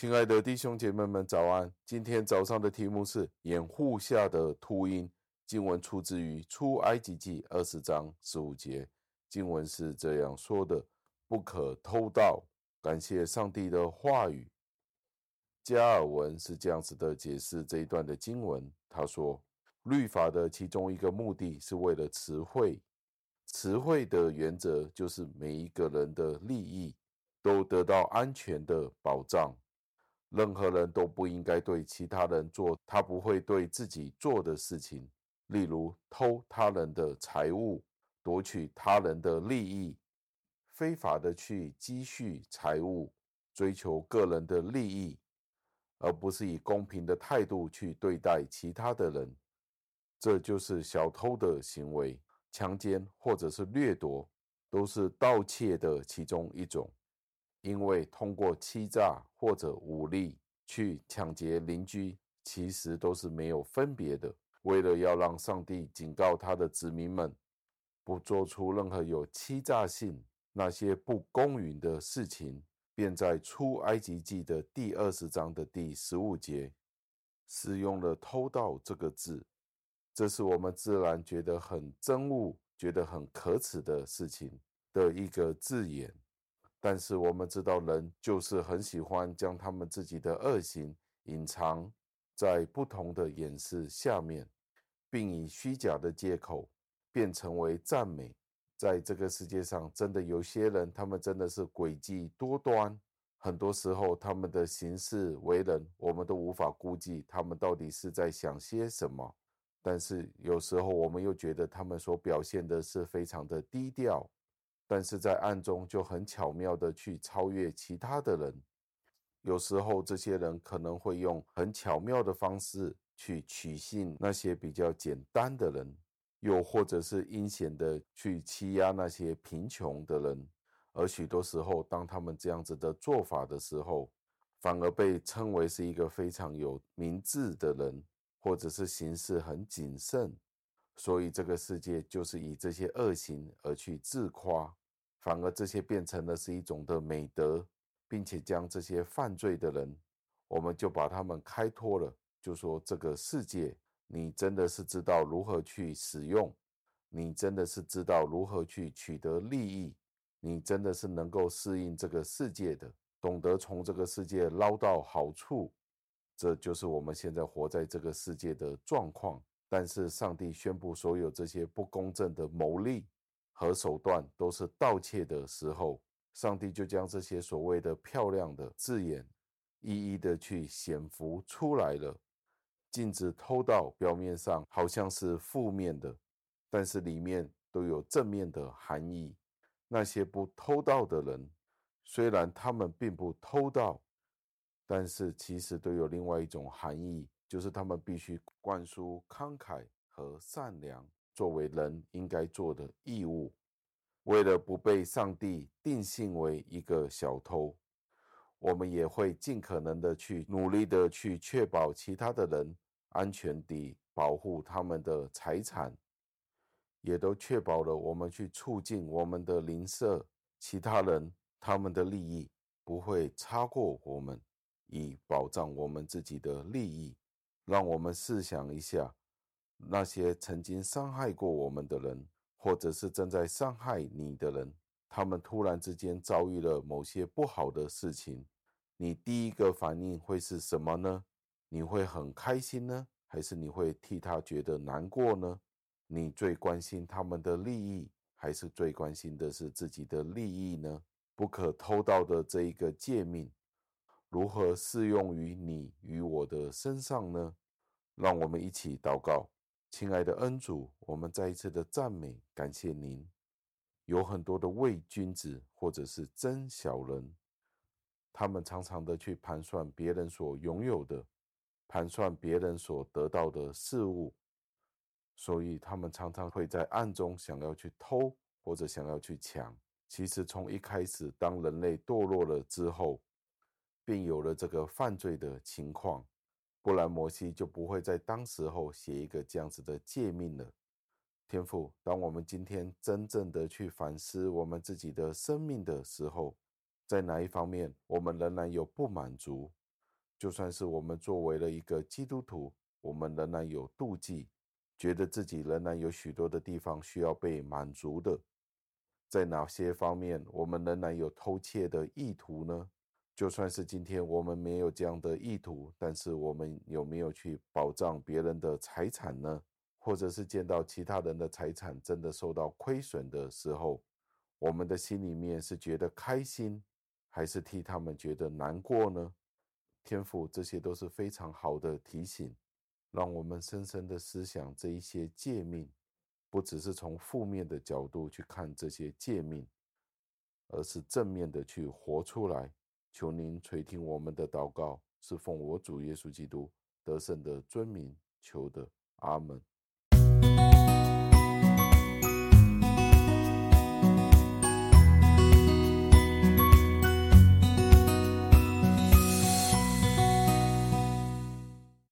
亲爱的弟兄姐妹们，早安！今天早上的题目是掩护下的秃鹰。经文出自于出埃及记二十章十五节，经文是这样说的：“不可偷盗。”感谢上帝的话语。加尔文是这样子的解释这一段的经文，他说：“律法的其中一个目的是为了词汇，词汇的原则就是每一个人的利益都得到安全的保障。”任何人都不应该对其他人做他不会对自己做的事情，例如偷他人的财物、夺取他人的利益、非法的去积蓄财物、追求个人的利益，而不是以公平的态度去对待其他的人。这就是小偷的行为。强奸或者是掠夺，都是盗窃的其中一种。因为通过欺诈或者武力去抢劫邻居，其实都是没有分别的。为了要让上帝警告他的子民们，不做出任何有欺诈性、那些不公允的事情，便在出埃及记的第二十章的第十五节，使用了“偷盗”这个字。这是我们自然觉得很憎恶、觉得很可耻的事情的一个字眼。但是我们知道，人就是很喜欢将他们自己的恶行隐藏在不同的掩饰下面，并以虚假的借口变成为赞美。在这个世界上，真的有些人，他们真的是诡计多端。很多时候，他们的行事为人，我们都无法估计他们到底是在想些什么。但是有时候，我们又觉得他们所表现的是非常的低调。但是在暗中就很巧妙的去超越其他的人，有时候这些人可能会用很巧妙的方式去取信那些比较简单的人，又或者是阴险的去欺压那些贫穷的人，而许多时候，当他们这样子的做法的时候，反而被称为是一个非常有明智的人，或者是行事很谨慎，所以这个世界就是以这些恶行而去自夸。反而这些变成了是一种的美德，并且将这些犯罪的人，我们就把他们开脱了。就说这个世界，你真的是知道如何去使用，你真的是知道如何去取得利益，你真的是能够适应这个世界的，懂得从这个世界捞到好处。这就是我们现在活在这个世界的状况。但是上帝宣布，所有这些不公正的牟利。和手段都是盗窃的时候，上帝就将这些所谓的漂亮的字眼，一一的去显浮出来了。禁止偷盗，表面上好像是负面的，但是里面都有正面的含义。那些不偷盗的人，虽然他们并不偷盗，但是其实都有另外一种含义，就是他们必须灌输慷慨和善良。作为人应该做的义务，为了不被上帝定性为一个小偷，我们也会尽可能的去努力的去确保其他的人安全地保护他们的财产，也都确保了我们去促进我们的邻舍其他人他们的利益不会超过我们，以保障我们自己的利益。让我们试想一下。那些曾经伤害过我们的人，或者是正在伤害你的人，他们突然之间遭遇了某些不好的事情，你第一个反应会是什么呢？你会很开心呢，还是你会替他觉得难过呢？你最关心他们的利益，还是最关心的是自己的利益呢？不可偷盗的这一个诫命，如何适用于你与我的身上呢？让我们一起祷告。亲爱的恩主，我们再一次的赞美感谢您。有很多的伪君子或者是真小人，他们常常的去盘算别人所拥有的，盘算别人所得到的事物，所以他们常常会在暗中想要去偷或者想要去抢。其实从一开始，当人类堕落了之后，便有了这个犯罪的情况。不然摩西就不会在当时候写一个这样子的诫命了。天父，当我们今天真正的去反思我们自己的生命的时候，在哪一方面我们仍然有不满足，就算是我们作为了一个基督徒，我们仍然有妒忌，觉得自己仍然有许多的地方需要被满足的。在哪些方面，我们仍然有偷窃的意图呢？就算是今天我们没有这样的意图，但是我们有没有去保障别人的财产呢？或者是见到其他人的财产真的受到亏损的时候，我们的心里面是觉得开心，还是替他们觉得难过呢？天父，这些都是非常好的提醒，让我们深深的思想这一些诫命。不只是从负面的角度去看这些诫命，而是正面的去活出来。求您垂听我们的祷告，是奉我主耶稣基督得胜的尊名求的。阿门。